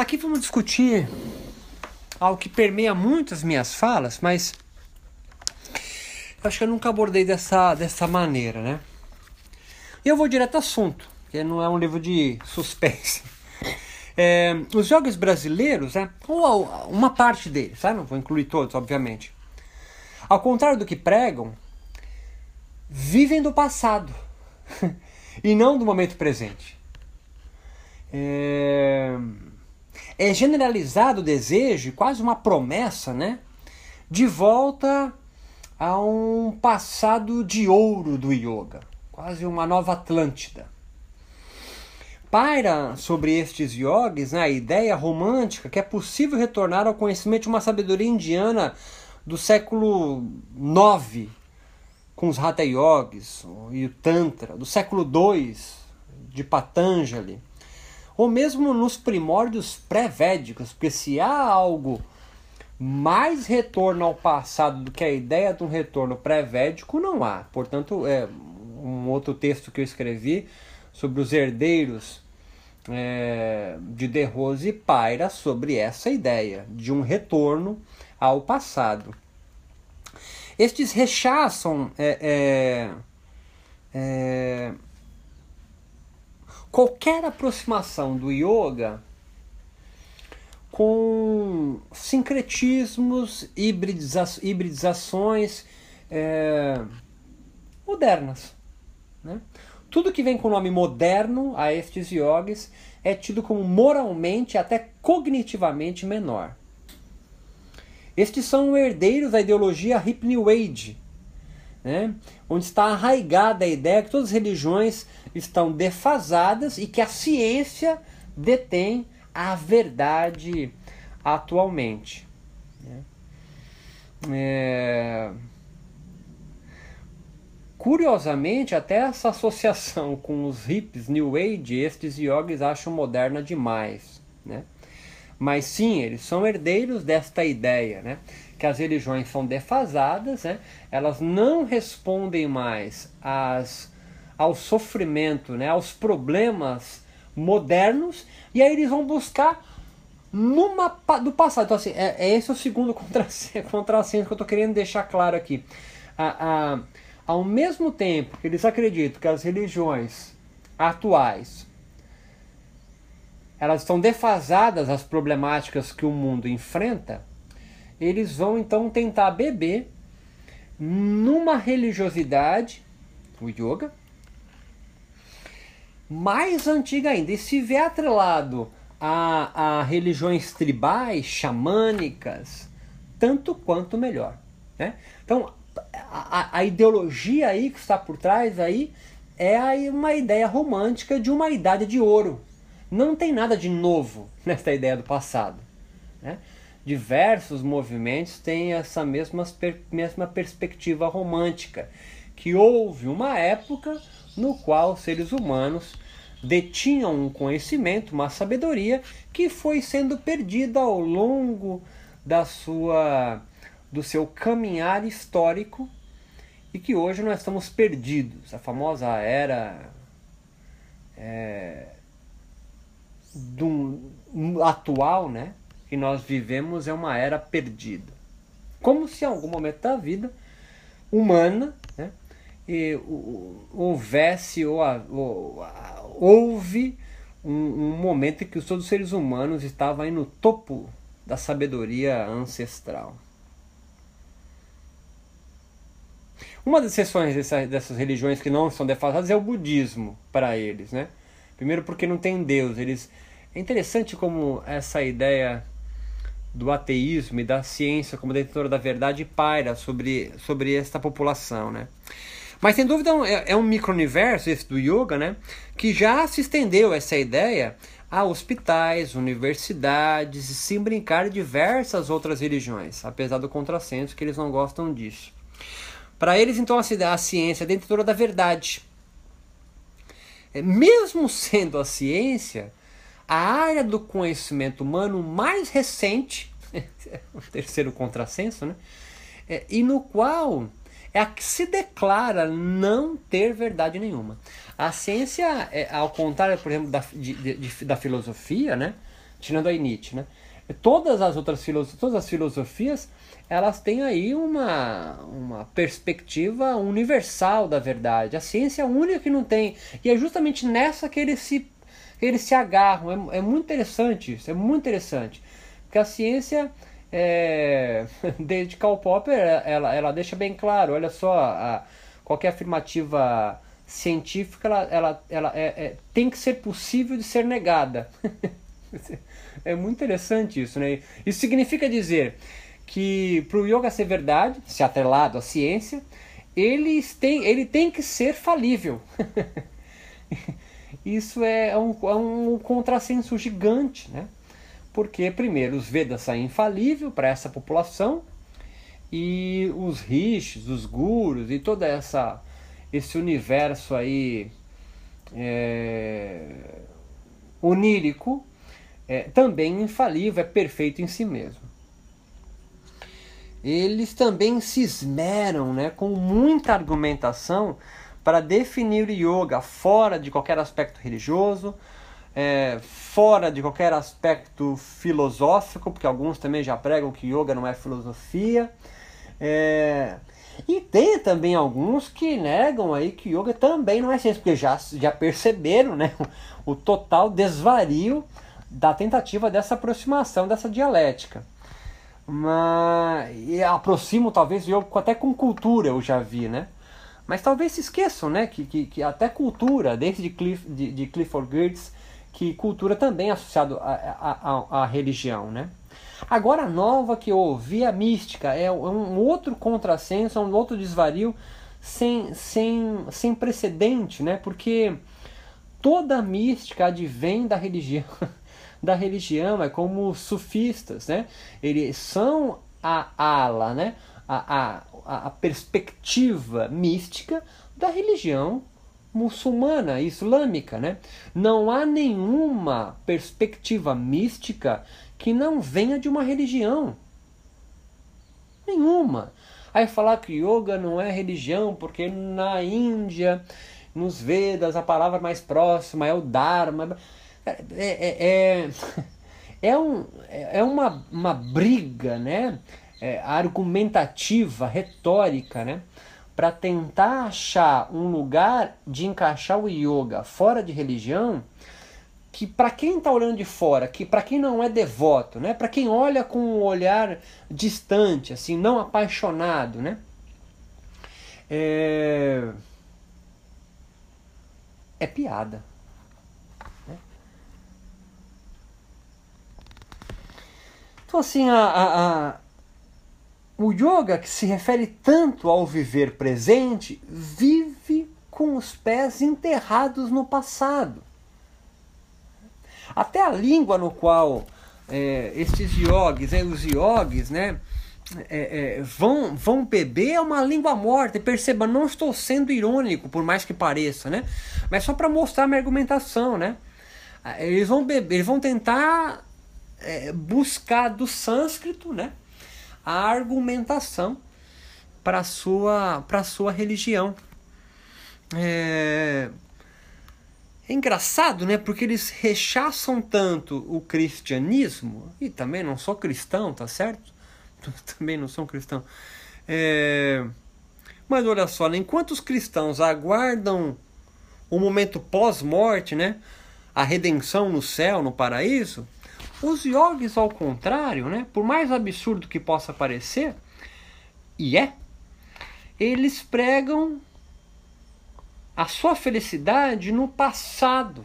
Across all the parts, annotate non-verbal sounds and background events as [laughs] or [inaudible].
Aqui vamos discutir algo que permeia muito as minhas falas, mas acho que eu nunca abordei dessa, dessa maneira, né? E eu vou direto ao assunto, que não é um livro de suspense. É, os jogos brasileiros, né, ou uma parte deles, tá? não vou incluir todos, obviamente, ao contrário do que pregam, vivem do passado [laughs] e não do momento presente. É é generalizado o desejo, quase uma promessa, né? De volta a um passado de ouro do yoga, quase uma nova Atlântida. Paira sobre estes yogis né, a ideia romântica que é possível retornar ao conhecimento de uma sabedoria indiana do século IX, com os Hatha Yogis e o Tantra, do século II, de Patanjali ou mesmo nos primórdios pré-védicos, porque se há algo mais retorno ao passado do que a ideia de um retorno pré-védico, não há. Portanto, é um outro texto que eu escrevi sobre os herdeiros é, de De Rose paira sobre essa ideia de um retorno ao passado. Estes rechaçam é, é, é qualquer aproximação do yoga com sincretismos, hibridiza hibridizações é, modernas. Né? Tudo que vem com o nome moderno a estes yogis é tido como moralmente até cognitivamente menor. Estes são herdeiros da ideologia Hip New Age, né? onde está arraigada a ideia que todas as religiões estão defasadas e que a ciência detém a verdade atualmente. Né? É... Curiosamente, até essa associação com os hips New Age, estes yogis acham moderna demais. Né? Mas sim, eles são herdeiros desta ideia. Né? Que as religiões são defasadas, né? elas não respondem mais às, ao sofrimento, né? aos problemas modernos, e aí eles vão buscar numa do passado. Então, assim, é, é esse o segundo [laughs] contrassenso que eu estou querendo deixar claro aqui. A, a, ao mesmo tempo que eles acreditam que as religiões atuais elas estão defasadas às problemáticas que o mundo enfrenta, eles vão então tentar beber numa religiosidade, o yoga, mais antiga ainda. E se vier atrelado a, a religiões tribais, xamânicas, tanto quanto melhor. Né? Então, a, a, ideologia aí que está por trás aí é uma ideia romântica de uma idade de ouro. Não tem nada de novo [laughs] nessa ideia do passado. Né? Diversos movimentos têm essa mesma, mesma perspectiva romântica, que houve uma época no qual seres humanos detinham um conhecimento, uma sabedoria que foi sendo perdida ao longo da sua do seu caminhar histórico e que hoje nós estamos perdidos. A famosa era é, do atual, né? Que nós vivemos é uma era perdida. Como se em algum momento da vida humana né, e, houvesse ou, ou houve um, um, momento em que todos os seres humanos estavam aí no topo da sabedoria ancestral. Uma das exceções dessa, dessas religiões que não são defasadas é o budismo para eles, né? Primeiro porque não tem Deus. Eles é interessante como essa ideia do ateísmo e da ciência como detentora da verdade paira sobre, sobre esta população, né? Mas sem dúvida é, é um micro-universo esse do yoga, né? Que já se estendeu essa ideia a hospitais, universidades e sem brincar diversas outras religiões, apesar do contrassenso que eles não gostam disso. Para eles, então, a, a ciência é detentora da verdade. É, mesmo sendo a ciência a área do conhecimento humano mais recente, [laughs] o terceiro contrassenso, né? É, e no qual é a que se declara não ter verdade nenhuma. A ciência, é, ao contrário, por exemplo, da, de, de, da filosofia, né? tirando a Nietzsche, né? Todas as outras filosofias, todas as filosofias, elas têm aí uma, uma perspectiva universal da verdade. A ciência é a única que não tem. E é justamente nessa que eles se, eles se agarram. É, é muito interessante isso, é muito interessante. Porque a ciência, é, [laughs] desde Karl Popper, ela, ela deixa bem claro, olha só, a, qualquer afirmativa científica ela, ela, ela é, é, tem que ser possível de ser negada. [laughs] é muito interessante isso, né? Isso significa dizer que para o yoga ser verdade, se atrelado à ciência, ele tem, ele tem que ser falível. [laughs] isso é um, é um contrassenso gigante, né? Porque, primeiro, os Vedas são infalíveis para essa população, e os rishis, os gurus e toda essa esse universo aí é, onírico é, também infalível, é perfeito em si mesmo. Eles também se esmeram né, com muita argumentação para definir o yoga fora de qualquer aspecto religioso, é, fora de qualquer aspecto filosófico, porque alguns também já pregam que yoga não é filosofia. É, e tem também alguns que negam aí que yoga também não é ciência, porque já, já perceberam né, o, total desvario da tentativa dessa aproximação, dessa dialética. Mas e aproximam talvez yoga até com cultura, eu já vi, né? Mas talvez se esqueçam, né, que, que, que até cultura, desde Cliff, de, de Clifford Geertz, que cultura também é associado à religião, né? Agora a nova que eu ouvi, a mística, é um outro contrassenso, é um outro desvario sem, sem, sem precedente, né? Porque toda mística advém da religião, [laughs] da religião, é como sufistas, né? Eles são a ala, né? A, a, a perspectiva mística da religião muçulmana, islâmica, né? Não há nenhuma perspectiva mística que não venha de uma religião. Nenhuma. Aí falar que yoga não é religião, porque na Índia, nos Vedas, a palavra mais próxima é o Dharma. É, é, é, é, [laughs] um, é uma, uma briga né? É, argumentativa, retórica, né? para tentar achar um lugar de encaixar o yoga fora de religião que para quem está olhando de fora, que para quem não é devoto, né, para quem olha com um olhar distante, assim, não apaixonado, né, é, é piada. Né? Então assim, a, a, a, o yoga que se refere tanto ao viver presente vive com os pés enterrados no passado. Até a língua no qual é, esses yogis, é, os yogis, né, é, é, vão, vão beber é uma língua morta. E perceba, não estou sendo irônico, por mais que pareça, né? Mas só para mostrar minha argumentação, né? Eles vão beber, eles vão tentar é, buscar do sânscrito, né? A argumentação para sua para sua religião. É, é engraçado, né? Porque eles rechaçam tanto o cristianismo, e também não sou cristão, tá certo? [laughs] também não sou cristão. É... Mas olha só, né? enquanto os cristãos aguardam o momento pós-morte, né? A redenção no céu, no paraíso, os yogis, ao contrário, né? Por mais absurdo que possa parecer, e é, eles pregam a sua felicidade no passado.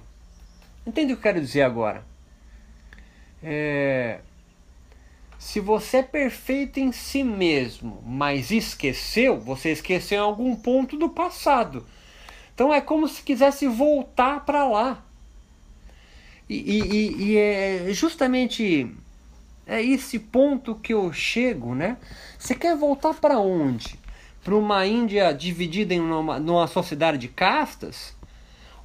Entende o que eu quero dizer agora? É, se você é perfeito em si mesmo, mas esqueceu, você esqueceu em algum ponto do passado. Então é como se quisesse voltar para lá. E, e, e, é justamente é esse ponto que eu chego, né? Você quer voltar para onde? para uma Índia dividida em uma, numa sociedade de castas,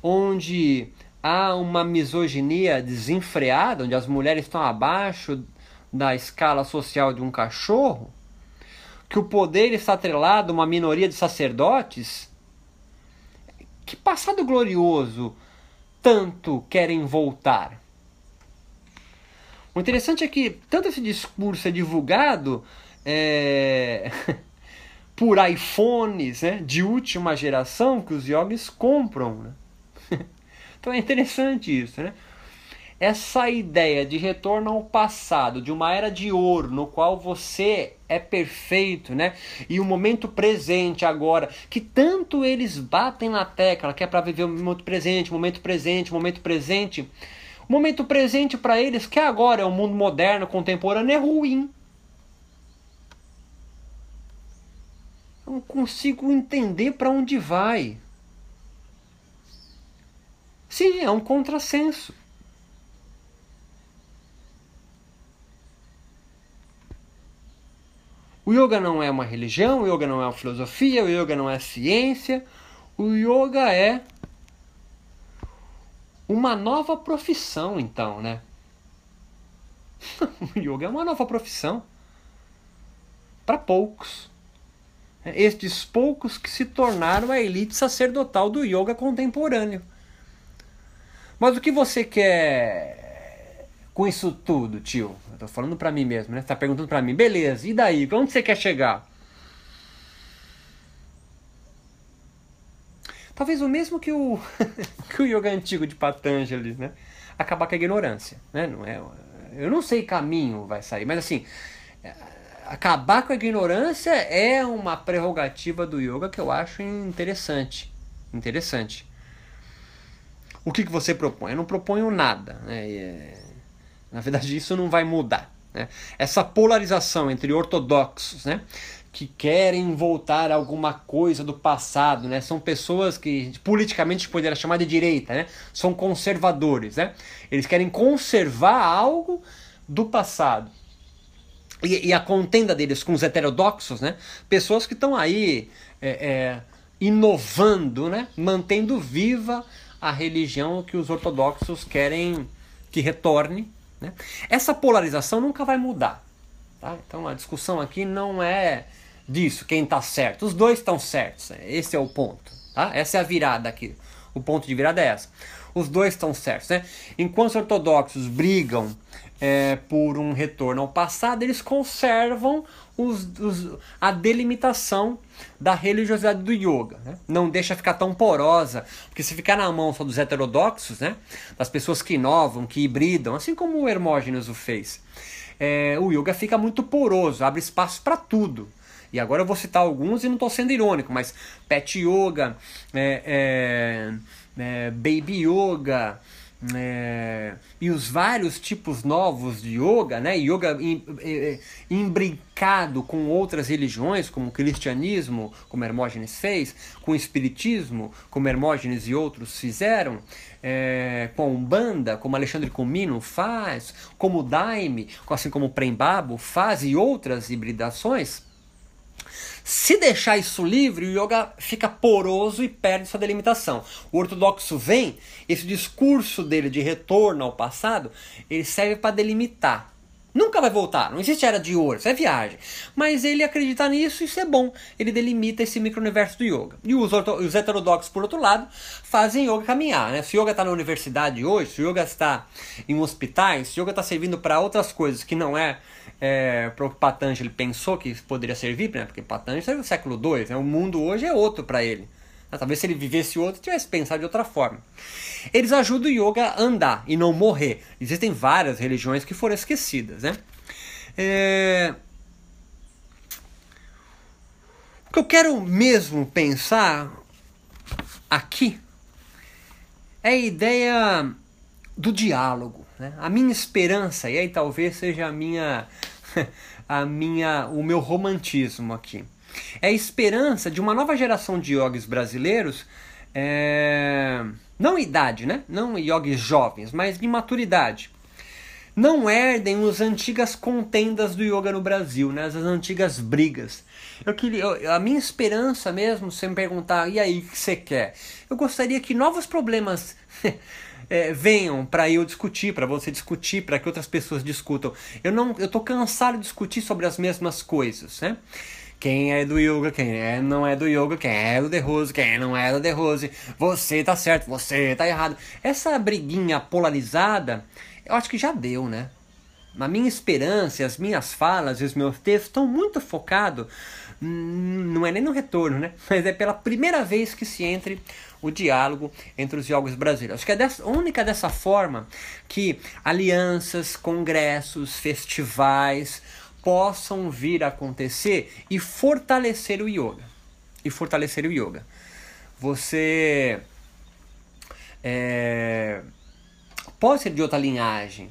onde há uma misoginia desenfreada, onde as mulheres estão abaixo da escala social de um cachorro, que o poder está atrelado a uma minoria de sacerdotes. Que passado glorioso tanto querem voltar? O interessante é que tanto esse discurso é divulgado é, [laughs] por iPhones né, de última geração que os yogis compram. Né? [laughs] Então é interessante isso, né? Essa ideia de retorno ao passado, de uma era de ouro, no qual você é perfeito, né? E o momento presente agora, que tanto eles batem na tecla, que é para viver o momento presente, momento presente, momento presente. O momento presente para eles, que agora é o mundo moderno, contemporâneo, é ruim. Eu não consigo entender para onde vai. Sim, é um contrassenso. O yoga não é uma religião, o yoga não é uma filosofia, o yoga não é ciência. O yoga é uma nova profissão, então, né? [laughs] o yoga é uma nova profissão para poucos. Estes poucos que se tornaram a elite sacerdotal do yoga contemporâneo. Mas o que você quer com isso tudo, tio? Eu tô falando para mim mesmo, né? Você tá perguntando para mim, beleza, e daí? Onde você quer chegar? Talvez o mesmo que o, [laughs] que o yoga antigo de Patanjali, né? Acabar com a ignorância, né? Não é, eu não sei caminho vai sair, mas assim, acabar com a ignorância é uma prerrogativa do yoga que eu acho interessante. Interessante. O que, que você propõe? Eu não proponho nada. Né? Na verdade, isso não vai mudar. Né? Essa polarização entre ortodoxos, né? que querem voltar a alguma coisa do passado, né? São pessoas que politicamente poderia chamar de direita, né? São conservadores, né? Eles querem conservar algo do passado. E, e a contenda deles com os heterodoxos, né? Pessoas que estão aí é, é, inovando, né? Mantendo viva a religião que os ortodoxos querem que retorne né? Essa polarização nunca vai mudar. Tá? Então a discussão aqui não é disso, quem está certo. Os dois estão certos. Esse é o ponto. Tá? Essa é a virada aqui. O ponto de virada é essa. Os dois estão certos. Né? Enquanto os ortodoxos brigam é, por um retorno ao passado, eles conservam os, os, a delimitação da religiosidade do yoga. Né? Não deixa ficar tão porosa, porque se ficar na mão só dos heterodoxos, né? das pessoas que inovam, que hibridam, assim como o Hermógenes o fez, é, o yoga fica muito poroso, abre espaço para tudo. E agora eu vou citar alguns e não estou sendo irônico, mas Pet Yoga, é, é, é Baby Yoga, é, e os vários tipos novos de yoga, né? Yoga imbricado com outras religiões, como o cristianismo, como Hermógenes fez, com o espiritismo, como Hermógenes e outros fizeram, é, com a Umbanda, como Alexandre Comino faz, como o Daime, assim como o Prembabo faz e outras hibridações se deixar isso livre, o yoga fica poroso e perde sua delimitação. O ortodoxo vem, esse discurso dele de retorno ao passado, ele serve para delimitar. Nunca vai voltar, não existe era de ouro, isso é viagem. Mas ele acredita nisso, isso é bom. Ele delimita esse micro-universo do yoga. E os, os heterodoxos, por outro lado, fazem yoga caminhar. Né? Se yoga está na universidade hoje, se yoga está em hospitais, se yoga está servindo para outras coisas que não é é, para o Patanjali pensou que poderia servir, né? porque Patanjali saiu do século II, né? o mundo hoje é outro para ele. Né? Talvez se ele vivesse outro, tivesse pensado de outra forma. Eles ajudam o yoga a andar e não morrer. Existem várias religiões que foram esquecidas. Né? É... O que eu quero mesmo pensar aqui é a ideia do diálogo. Né? A minha esperança, e aí talvez seja a minha, [laughs] a minha, o meu romantismo aqui, é a esperança de uma nova geração de yogis brasileiros, é, não idade, né? não yogis jovens, mas de maturidade. Não herdem as antigas contendas do yoga no Brasil, né? as antigas brigas. Eu queria, eu, a minha esperança mesmo, se me perguntar, e aí, o que você quer? Eu gostaria que novos problemas [laughs] é, venham para eu discutir, para você discutir, para que outras pessoas discutam. Eu não, eu tô cansado de discutir sobre as mesmas coisas, né? Quem é do yoga, quem é, não é do yoga, quem é do The Rose, quem não é do The Rose, você tá certo, você tá errado. Essa briguinha polarizada, eu acho que já deu, né? a minha esperança, as minhas falas e os meus textos estão muito focados, hum, não é nem no retorno, né? [laughs] Mas é pela primeira vez que se entre o diálogo entre os jogos brasileiros. Acho que é dessa, única dessa forma que alianças, congressos, festivais possam vir a acontecer e fortalecer o yoga. E fortalecer o yoga. Você é, pode ser de outra linhagem,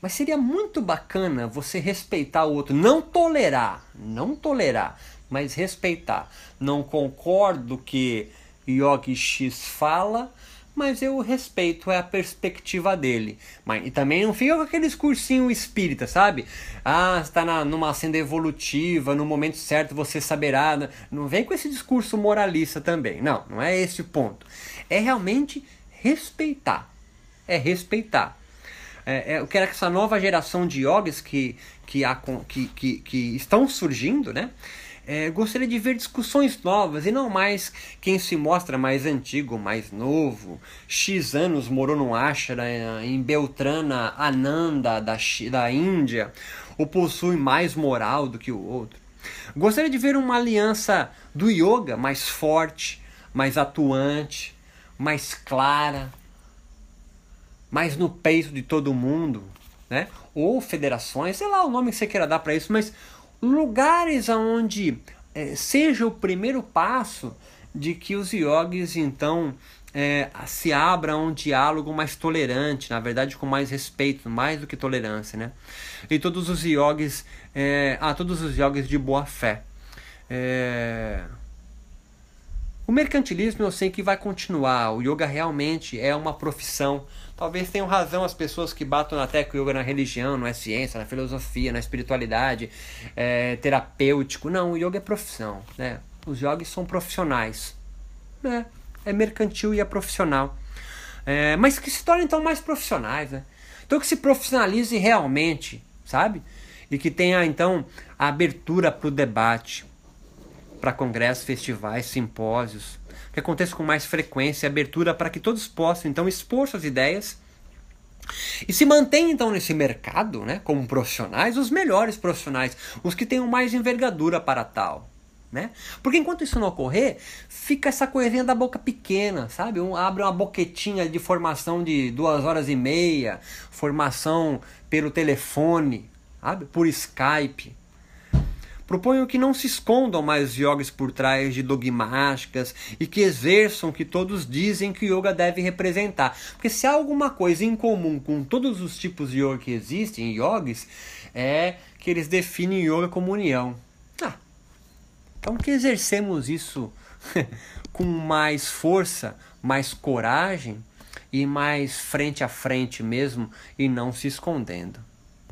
mas seria muito bacana você respeitar o outro, não tolerar, não tolerar, mas respeitar. Não concordo que Yogi X fala, mas eu respeito é a perspectiva dele. Mas, e também não fica com aquele discursinho espírita, sabe? Ah, está na, numa senda evolutiva, no momento certo você saberá. Não vem com esse discurso moralista também. Não, não é esse o ponto. É realmente respeitar. É respeitar. É, é, eu quero que essa nova geração de yogis que, que, que, que, que estão surgindo, né? É, gostaria de ver discussões novas e não mais quem se mostra mais antigo, mais novo. X anos morou num ashra em Beltrana, Ananda, da, da Índia, ou possui mais moral do que o outro. Gostaria de ver uma aliança do yoga mais forte, mais atuante, mais clara, mais no peito de todo mundo, né? Ou federações, sei lá o nome que você queira dar para isso, mas lugares onde é, seja o primeiro passo de que os yogis então é, se abram a um diálogo mais tolerante, na verdade com mais respeito, mais do que tolerância, né? E todos os yogis, é, ah, todos os yogis de boa fé. É... O mercantilismo eu sei que vai continuar. O yoga realmente é uma profissão Talvez tenham razão as pessoas que batam na tecla yoga na religião, não é ciência, na filosofia, na espiritualidade, é terapêutico. Não, o yoga é profissão. Né? Os yogis são profissionais. É, é mercantil e é profissional. É, mas que se tornem então mais profissionais. Né? Então que se profissionalize realmente, sabe? E que tenha então a abertura para o debate, para congressos, festivais, simpósios que aconteça com mais frequência, abertura para que todos possam então expor suas ideias e se mantém então nesse mercado, né, como profissionais, os melhores profissionais, os que tenham mais envergadura para tal. Né? Porque enquanto isso não ocorrer, fica essa coisinha da boca pequena, sabe? Um, abre uma boquetinha de formação de duas horas e meia, formação pelo telefone, sabe? Por Skype. Proponho que não se escondam mais yogis por trás de dogmáticas e que exerçam o que todos dizem que o yoga deve representar. Porque se há alguma coisa em comum com todos os tipos de yoga que existem, yogis, é que eles definem yoga como união. Ah, então que exercemos isso [laughs] com mais força, mais coragem e mais frente a frente mesmo e não se escondendo.